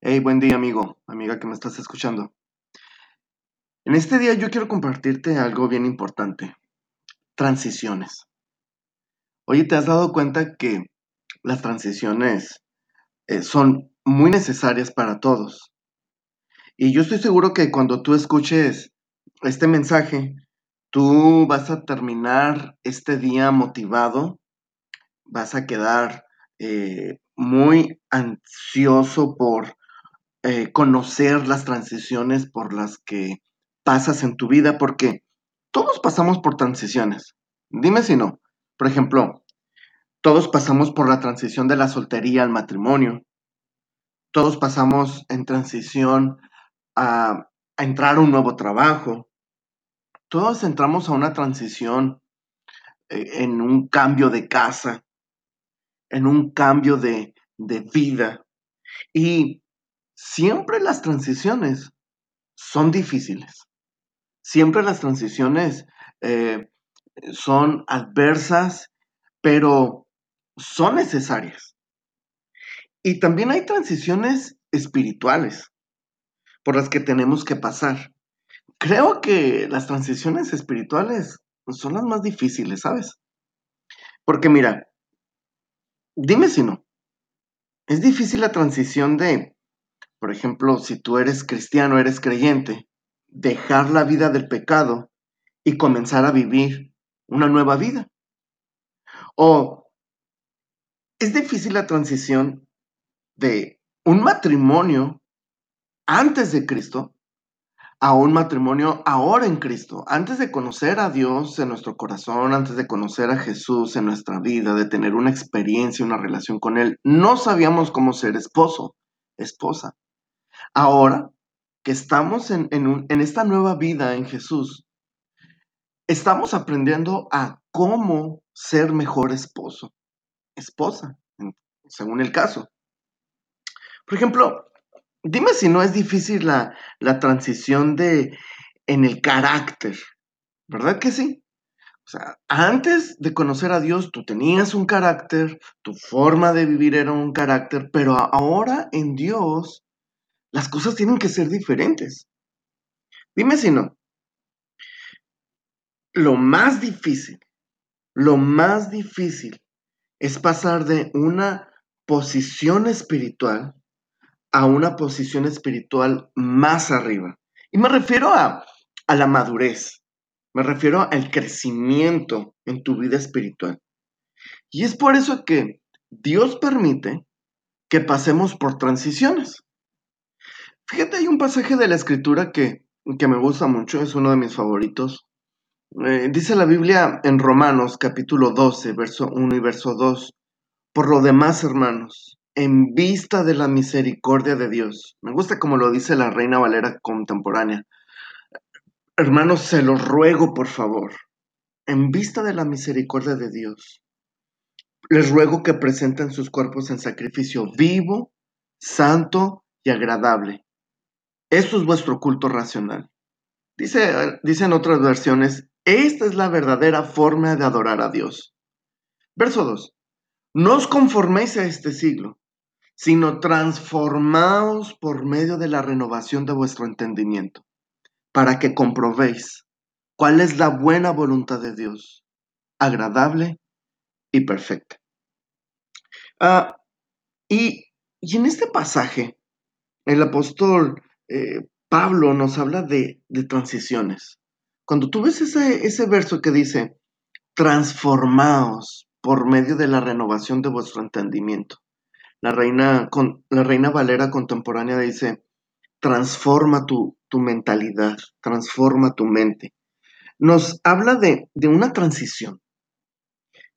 Hey, buen día amigo, amiga que me estás escuchando. En este día yo quiero compartirte algo bien importante, transiciones. Oye, ¿te has dado cuenta que las transiciones eh, son muy necesarias para todos? Y yo estoy seguro que cuando tú escuches este mensaje, tú vas a terminar este día motivado, vas a quedar eh, muy ansioso por eh, conocer las transiciones por las que pasas en tu vida, porque todos pasamos por transiciones. Dime si no. Por ejemplo, todos pasamos por la transición de la soltería al matrimonio. Todos pasamos en transición a, entrar a un nuevo trabajo. Todos entramos a una transición eh, en un cambio de casa, en un cambio de, de vida. Y Siempre las transiciones son difíciles. Siempre las transiciones eh, son adversas, pero son necesarias. Y también hay transiciones espirituales por las que tenemos que pasar. Creo que las transiciones espirituales son las más difíciles, ¿sabes? Porque mira, dime si no. Es difícil la transición de por ejemplo, si tú eres cristiano, eres creyente, dejar la vida del pecado y comenzar a vivir una nueva vida. O es difícil la transición de un matrimonio antes de Cristo a un matrimonio ahora en Cristo, antes de conocer a Dios en nuestro corazón, antes de conocer a Jesús en nuestra vida, de tener una experiencia, una relación con Él, no sabíamos cómo ser esposo, esposa. Ahora que estamos en, esta nueva vida en Jesús, estamos aprendiendo a cómo ser mejor esposo, esposa, según el caso. Por ejemplo, dime si no es difícil la, la transición de en el carácter, ¿verdad que sí? O sea, antes de conocer a Dios, tú tenías un carácter, tu forma de vivir era un carácter, pero ahora en Dios las cosas tienen que ser diferentes. Dime si no. Lo más difícil, lo más difícil es pasar de una posición espiritual a una posición espiritual más arriba. Y me refiero a, a la madurez, me refiero al crecimiento en tu vida espiritual. Y es por eso que Dios permite que pasemos por transiciones. Fíjate, hay un pasaje de la escritura que, me gusta mucho, es uno de mis favoritos. Eh, dice la Biblia en Romanos capítulo 12, verso 1 y verso 2. Por lo demás, hermanos, en vista de la misericordia de Dios, me gusta como lo dice la Reina Valera contemporánea. Hermanos, se los ruego, por favor, en vista de la misericordia de Dios, les ruego que presenten sus cuerpos en sacrificio vivo, santo y agradable esto es vuestro culto racional. Dice, dicen otras versiones, esta es la verdadera forma de adorar a Dios. Verso 2. No os conforméis a este siglo, sino transformaos por medio de la renovación de vuestro entendimiento, para que comprobéis cuál es la buena voluntad de Dios, agradable y perfecta. Ah, y, y en este pasaje, el apóstol eh, Pablo nos habla de, transiciones. Cuando tú ves ese, verso que dice, transformaos por medio de la renovación de vuestro entendimiento. La reina, con, la reina Valera contemporánea dice, transforma tu, tu mentalidad, transforma tu mente. Nos habla de, de una transición.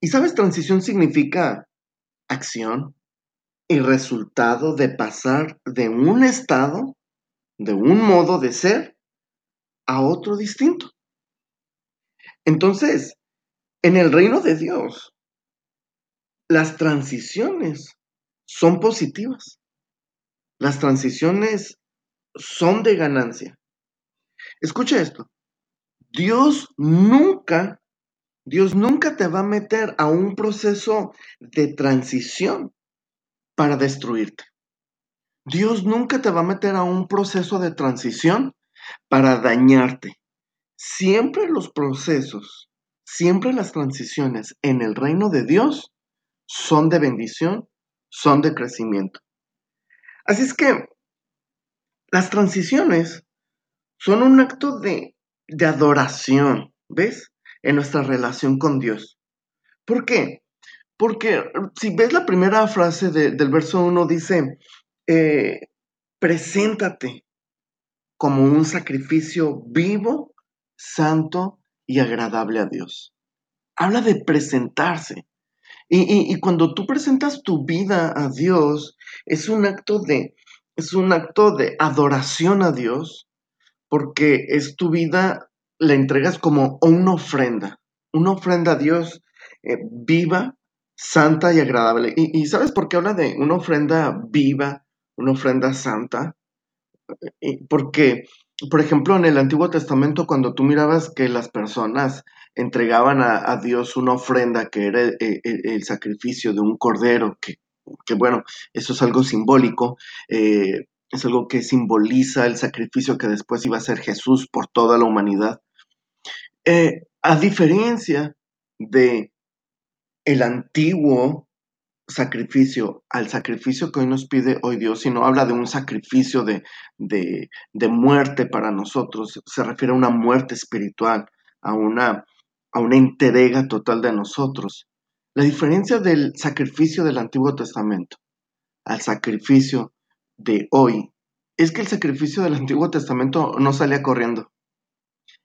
Y sabes, transición significa acción y resultado de pasar de un estado de un modo de ser a otro distinto. Entonces, en el reino de Dios, las transiciones son positivas. Las transiciones son de ganancia. Escucha esto. Dios nunca, Dios nunca te va a meter a un proceso de transición para destruirte. Dios nunca te va a meter a un proceso de transición para dañarte. Siempre los procesos, siempre las transiciones en el reino de Dios son de bendición, son de crecimiento. Así es que las transiciones son un acto de, de adoración, ¿ves? En nuestra relación con Dios. ¿Por qué? Porque si ves la primera frase del verso 1 dice, eh, preséntate como un sacrificio vivo, santo y agradable a Dios. Habla de presentarse. Y, y, cuando tú presentas tu vida a Dios, es un acto de, es un acto de adoración a Dios, porque es tu vida, la entregas como una ofrenda, una ofrenda a Dios eh, viva, santa y agradable. Y, y, ¿sabes por qué habla de una ofrenda viva, una ofrenda santa? Porque, por ejemplo, en el Antiguo Testamento, cuando tú mirabas que las personas entregaban a, Dios una ofrenda que era el, sacrificio de un cordero, que, bueno, eso es algo simbólico, eh, es algo que simboliza el sacrificio que después iba a ser Jesús por toda la humanidad. Eh, a diferencia de el antiguo sacrificio al sacrificio que hoy nos pide hoy Dios, sino habla de un sacrificio de, de, de, muerte para nosotros, se refiere a una muerte espiritual, a una, a una entrega total de nosotros. La diferencia del sacrificio del Antiguo Testamento al sacrificio de hoy es que el sacrificio del Antiguo Testamento no salía corriendo.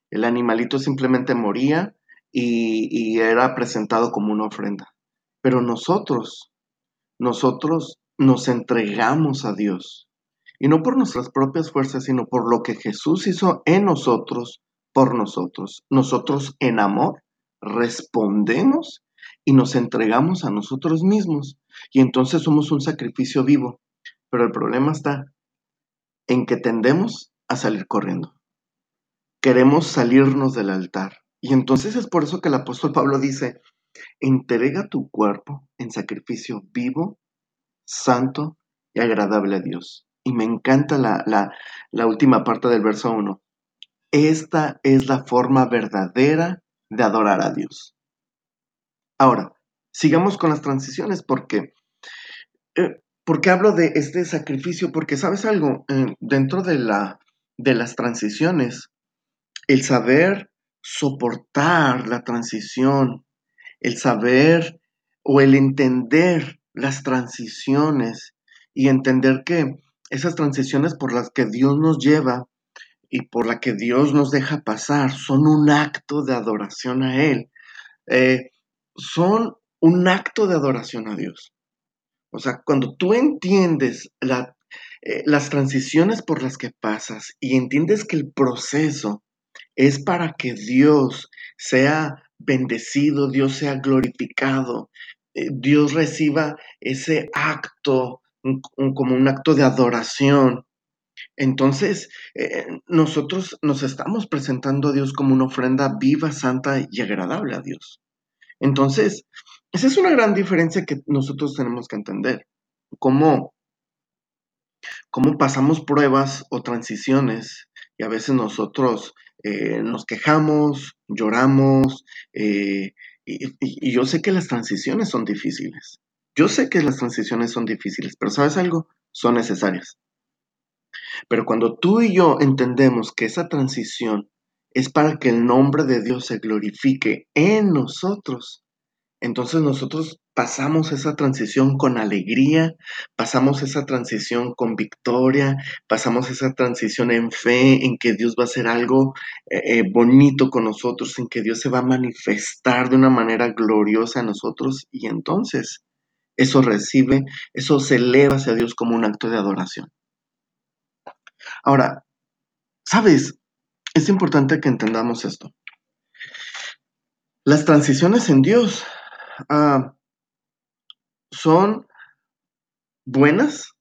El animalito simplemente moría y, y era presentado como una ofrenda. Pero nosotros, nosotros nos entregamos a Dios. Y no por nuestras propias fuerzas, sino por lo que Jesús hizo en nosotros, por nosotros. Nosotros en amor respondemos y nos entregamos a nosotros mismos. Y entonces somos un sacrificio vivo. Pero el problema está en que tendemos a salir corriendo. Queremos salirnos del altar. Y entonces es por eso que el apóstol Pablo dice, entrega tu cuerpo en sacrificio vivo, santo y agradable a Dios. Y me encanta la, la, última parte del verso 1. Esta es la forma verdadera de adorar a Dios. Ahora, sigamos con las transiciones porque, eh, porque hablo de este sacrificio, porque sabes algo, eh, dentro de, la, de las transiciones, el saber soportar la transición, el saber o el entender las transiciones y entender que esas transiciones por las que Dios nos lleva y por las que Dios nos deja pasar son un acto de adoración a Él. Eh, son un acto de adoración a Dios. O sea, cuando tú entiendes eh, las transiciones por las que pasas y entiendes que el proceso es para que Dios sea bendecido, Dios sea glorificado, eh, Dios reciba ese acto como un acto de adoración. Entonces, eh, nosotros nos estamos presentando a Dios como una ofrenda viva, santa y agradable a Dios. Entonces, esa es una gran diferencia que nosotros tenemos que entender. Cómo, cómo pasamos pruebas o transiciones y a veces nosotros eh, nos quejamos, lloramos, eh, y, yo sé que las transiciones son difíciles. Yo sé que las transiciones son difíciles, pero ¿sabes algo? Son necesarias. Pero cuando tú y yo entendemos que esa transición es para que el nombre de Dios se glorifique en nosotros, entonces nosotros pasamos esa transición con alegría, pasamos esa transición con victoria, pasamos esa transición en fe, en que Dios va a hacer algo eh, eh, bonito con nosotros, en que Dios se va a manifestar de una manera gloriosa a nosotros y entonces eso recibe, eso se eleva hacia Dios como un acto de adoración. Ahora, ¿sabes? Es importante que entendamos esto. Las transiciones en Dios Ah, son buenas,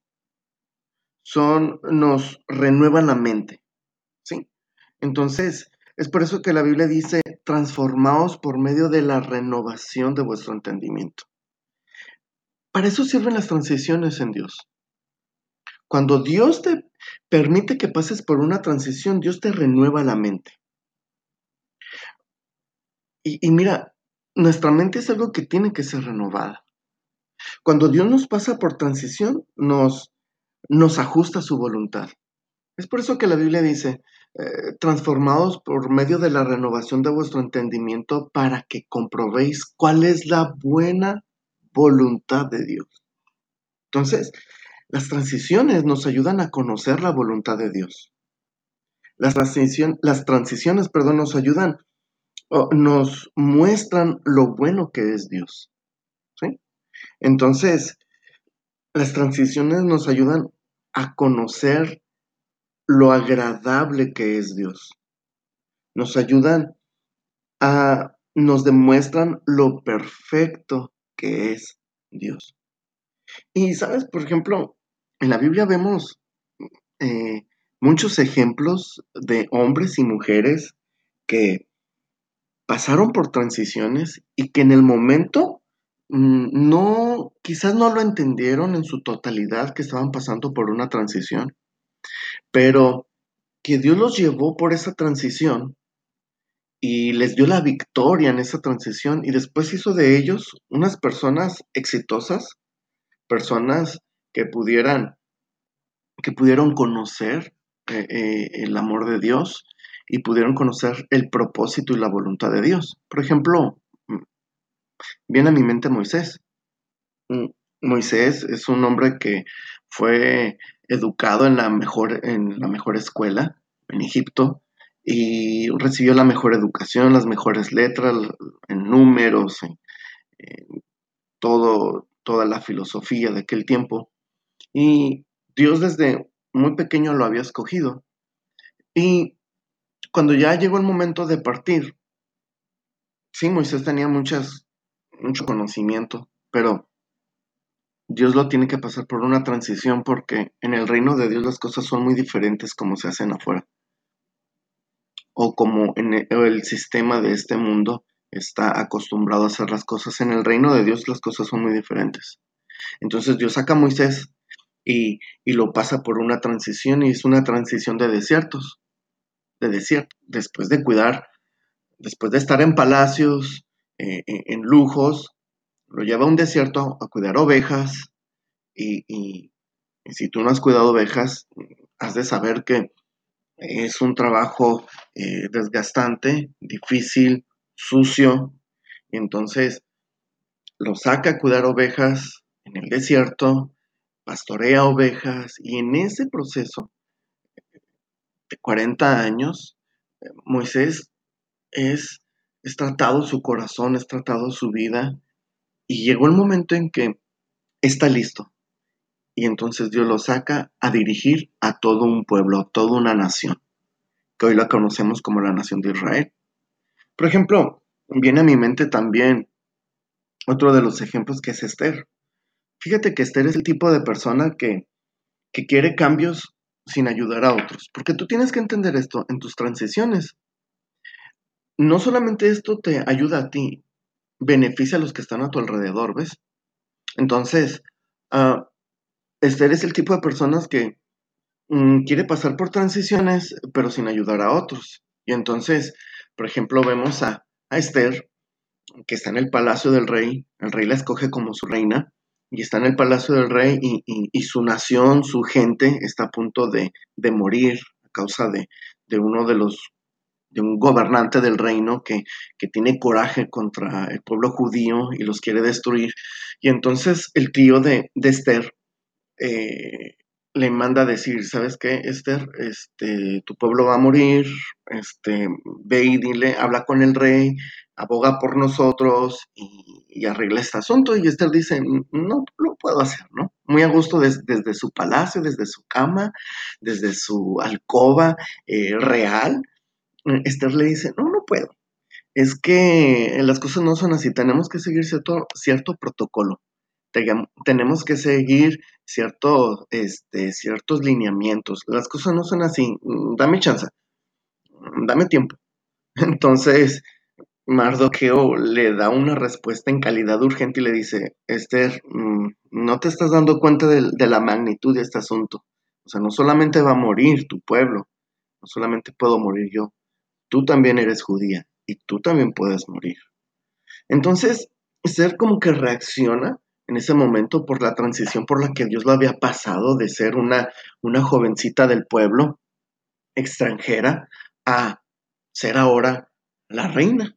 son, nos renuevan la mente, ¿sí? Entonces, es por eso que la Biblia dice, transformaos por medio de la renovación de vuestro entendimiento. Para eso sirven las transiciones en Dios. Cuando Dios te permite que pases por una transición, Dios te renueva la mente. Y, mira, nuestra mente es algo que tiene que ser renovada. Cuando Dios nos pasa por transición, nos, nos ajusta su voluntad. Es por eso que la Biblia dice, eh, transformados por medio de la renovación de vuestro entendimiento para que comprobéis cuál es la buena voluntad de Dios. Entonces, las transiciones nos ayudan a conocer la voluntad de Dios. Las, las transiciones, perdón, nos ayudan, nos muestran lo bueno que es Dios. Entonces, las transiciones nos ayudan a conocer lo agradable que es Dios. Nos ayudan a, nos demuestran lo perfecto que es Dios. Y sabes, por ejemplo, en la Biblia vemos eh, muchos ejemplos de hombres y mujeres que pasaron por transiciones y que en el momento no, quizás no lo entendieron en su totalidad que estaban pasando por una transición, pero que Dios los llevó por esa transición y les dio la victoria en esa transición y después hizo de ellos unas personas exitosas, personas que pudieran, que pudieron conocer eh, eh, el amor de Dios y pudieron conocer el propósito y la voluntad de Dios. Por ejemplo, mm, viene a mi mente Moisés. Mm, Moisés es un hombre que fue educado en la mejor, en la mejor escuela en Egipto y recibió la mejor educación, las mejores letras, en números, en, todo, toda la filosofía de aquel tiempo. Y Dios desde muy pequeño lo había escogido. Y cuando ya llegó el momento de partir, sí, Moisés tenía muchas, mucho conocimiento, pero Dios lo tiene que pasar por una transición porque en el reino de Dios las cosas son muy diferentes como se hacen afuera. O como en e, el, sistema de este mundo está acostumbrado a hacer las cosas. En el reino de Dios las cosas son muy diferentes. Entonces Dios saca a Moisés y, lo pasa por una transición y es una transición de desiertos. De desierto. Después de cuidar, después de estar en palacios, eh, eh, en lujos, lo lleva a un desierto a cuidar ovejas y, si tú no has cuidado ovejas, has de saber que es un trabajo eh, desgastante, difícil, sucio. Entonces lo saca a cuidar ovejas en el desierto, pastorea ovejas y en ese proceso de 40 años, Moisés es, es tratado su corazón, es tratado su vida y llegó el momento en que está listo. Y entonces Dios lo saca a dirigir a todo un pueblo, a toda una nación, que hoy la conocemos como la nación de Israel. Por ejemplo, viene a mi mente también otro de los ejemplos que es Esther. Fíjate que Esther es el tipo de persona que, que quiere cambios sin ayudar a otros. Porque tú tienes que entender esto en tus transiciones. No solamente esto te ayuda a ti, beneficia a los que están a tu alrededor, ¿ves? Entonces, uh, Esther es el tipo de personas que mm, quiere pasar por transiciones, pero sin ayudar a otros. Y entonces, por ejemplo, vemos a, Esther, que está en el palacio del rey, el rey la escoge como su reina, y está en el palacio del rey y, su nación, su gente, está a punto de, morir a causa de, de, uno de los de un gobernante del reino que, tiene coraje contra el pueblo judío y los quiere destruir. Y entonces el tío de, Esther eh, le manda a decir, ¿sabes qué, Esther? Este, tu pueblo va a morir, este, ve y dile, habla con el rey, aboga por nosotros y, arregla este asunto. Y Esther dice, no lo puedo hacer, ¿no? Muy a gusto desde su palacio, desde su cama, desde su alcoba eh, real, Esther le dice, no, no puedo. Es que las cosas no son así, tenemos que seguir cierto, cierto protocolo, tenemos que seguir cierto, este, ciertos lineamientos. Las cosas no son así, mm, dame chance, mm, dame tiempo. Entonces, Mardoqueo le da una respuesta en calidad urgente y le dice, Esther, mm, no te estás dando cuenta de, de la magnitud de este asunto. O sea, no solamente va a morir tu pueblo, no solamente puedo morir yo, tú también eres judía y tú también puedes morir. Entonces, ser como que reacciona en ese momento por la transición por la que Dios lo había pasado de ser una, una jovencita del pueblo extranjera a ser ahora la reina.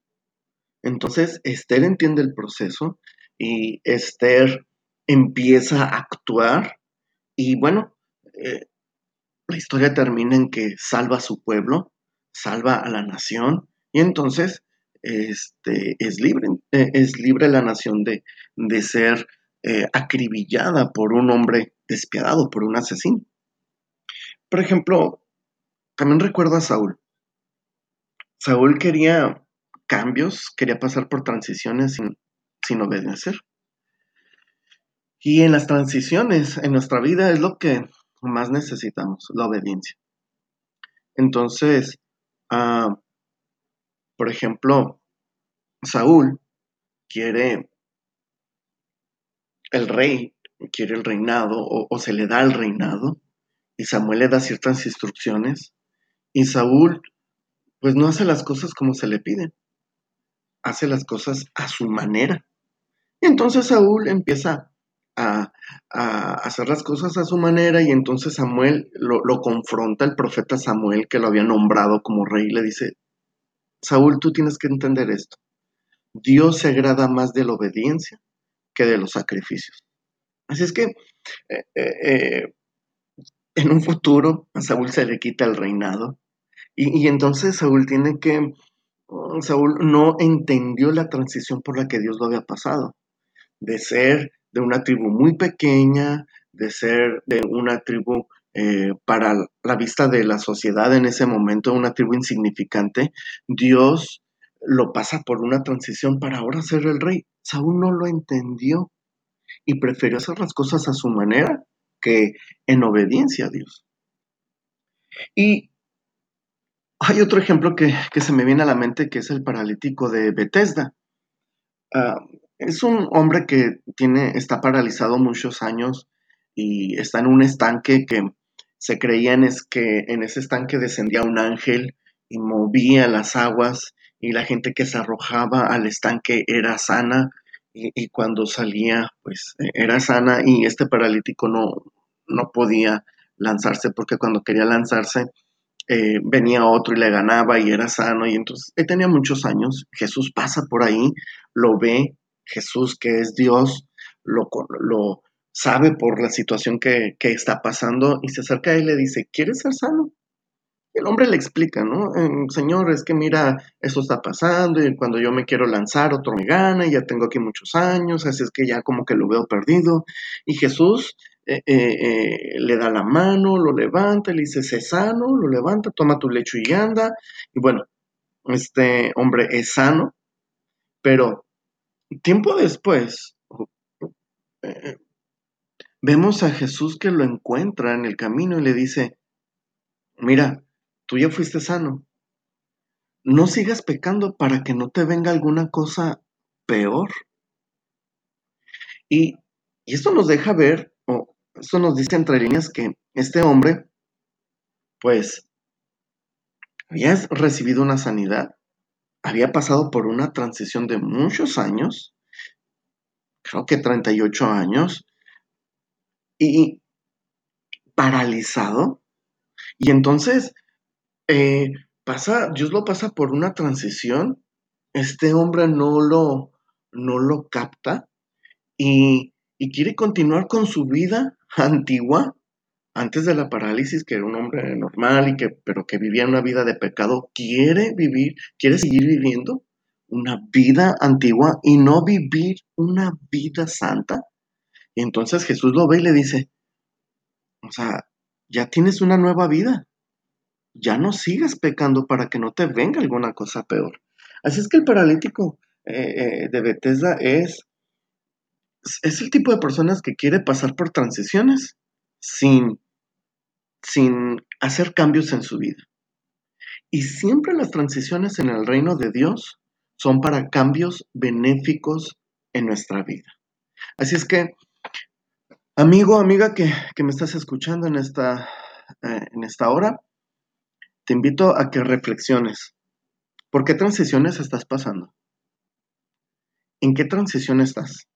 Entonces, Esther entiende el proceso y Esther empieza a actuar y bueno, eh, la historia termina en que salva a su pueblo, salva a la nación y entonces este, es, libre, eh, es libre la nación de, de ser eh, acribillada por un hombre despiadado, por un asesino. Por ejemplo, también recuerdo a Saúl. Saúl quería cambios, quería pasar por transiciones sin, sin obedecer. Y en las transiciones, en nuestra vida, es lo que más necesitamos, la obediencia. Entonces, ah, por ejemplo, Saúl quiere el rey, quiere el reinado o, se le da el reinado y Samuel le da ciertas instrucciones y Saúl pues no hace las cosas como se le piden, hace las cosas a su manera. Y entonces Saúl empieza a, hacer las cosas a su manera y entonces Samuel lo, confronta, el profeta Samuel que lo había nombrado como rey, le dice, Saúl, tú tienes que entender esto. Dios se agrada más de la obediencia que de los sacrificios. Así es que eh, eh, eh, en un futuro a Saúl se le quita el reinado y, y entonces Saúl tiene que, mm, Saúl no entendió la transición por la que Dios lo había pasado, de ser de una tribu muy pequeña, de ser de una tribu eh, para la vista de la sociedad en ese momento, una tribu insignificante, Dios lo pasa por una transición para ahora ser el rey. Saúl no lo entendió y prefirió hacer las cosas a su manera que en obediencia a Dios. Y hay otro ejemplo que, que se me viene a la mente que es el paralítico de Bethesda. Uh, es un hombre que tiene, está paralizado muchos años y está en un estanque que se creía en es que en ese estanque descendía un ángel y movía las aguas y la gente que se arrojaba al estanque era sana y, cuando salía pues era sana y este paralítico no, no podía lanzarse porque cuando quería lanzarse eh, venía otro y le ganaba y era sano y entonces él tenía muchos años, Jesús pasa por ahí, lo ve, Jesús que es Dios, lo, sabe por la situación que, está pasando y se acerca a él y le dice, ¿quieres ser sano? El hombre le explica, ¿no? Señor, es que mira, esto está pasando y cuando yo me quiero lanzar, otro me gana y ya tengo aquí muchos años, así es que ya como que lo veo perdido. Y Jesús eh, eh, eh, le da la mano, lo levanta, le dice, sé sano, lo levanta, toma tu lecho y anda. Y bueno, este hombre es sano, pero tiempo después eh, vemos a Jesús que lo encuentra en el camino y le dice, mira, tú ya fuiste sano, no sigas pecando para que no te venga alguna cosa peor. Y, y esto nos deja ver, o esto nos dice entre líneas que este hombre, pues, había recibido una sanidad, había pasado por una transición de muchos años, creo que 38 años, y paralizado. Y entonces, eh, pasa, Dios lo pasa por una transición, este hombre no lo, no lo capta y, y quiere continuar con su vida antigua, antes de la parálisis, que era un hombre normal y que, pero que vivía una vida de pecado, quiere vivir, quiere seguir viviendo una vida antigua y no vivir una vida santa. Y entonces Jesús lo ve y le dice, o sea, ya tienes una nueva vida, ya no sigas pecando para que no te venga alguna cosa peor. Así es que el paralítico eh, eh, de Bethesda es, es el tipo de personas que quiere pasar por transiciones sin, sin hacer cambios en su vida. Y siempre las transiciones en el reino de Dios son para cambios benéficos en nuestra vida. Así es que, amigo, amiga que, que me estás escuchando en esta eh, en esta hora, te invito a que reflexiones. ¿Por qué transiciones estás pasando? ¿En qué transición estás?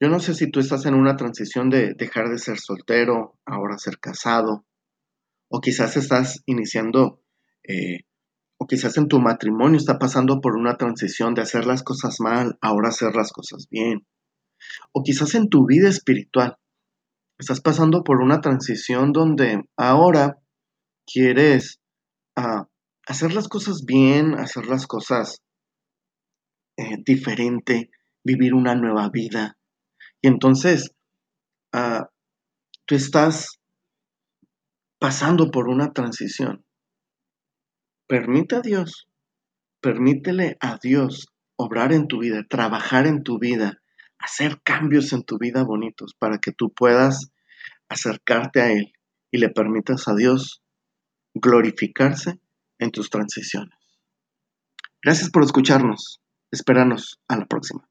Yo no sé si tú estás en una transición de dejar de ser soltero, ahora ser casado, o quizás estás iniciando, eh, o quizás en tu matrimonio está pasando por una transición de hacer las cosas mal, ahora hacer las cosas bien, o quizás en tu vida espiritual estás pasando por una transición donde ahora quieres ah, hacer las cosas bien, hacer las cosas eh, diferente, vivir una nueva vida. Y entonces, ah, tú estás pasando por una transición. Permite a Dios, permítele a Dios obrar en tu vida, trabajar en tu vida, hacer cambios en tu vida bonitos para que tú puedas acercarte a Él y le permitas a Dios glorificarse en tus transiciones. Gracias por escucharnos. Espéranos a la próxima.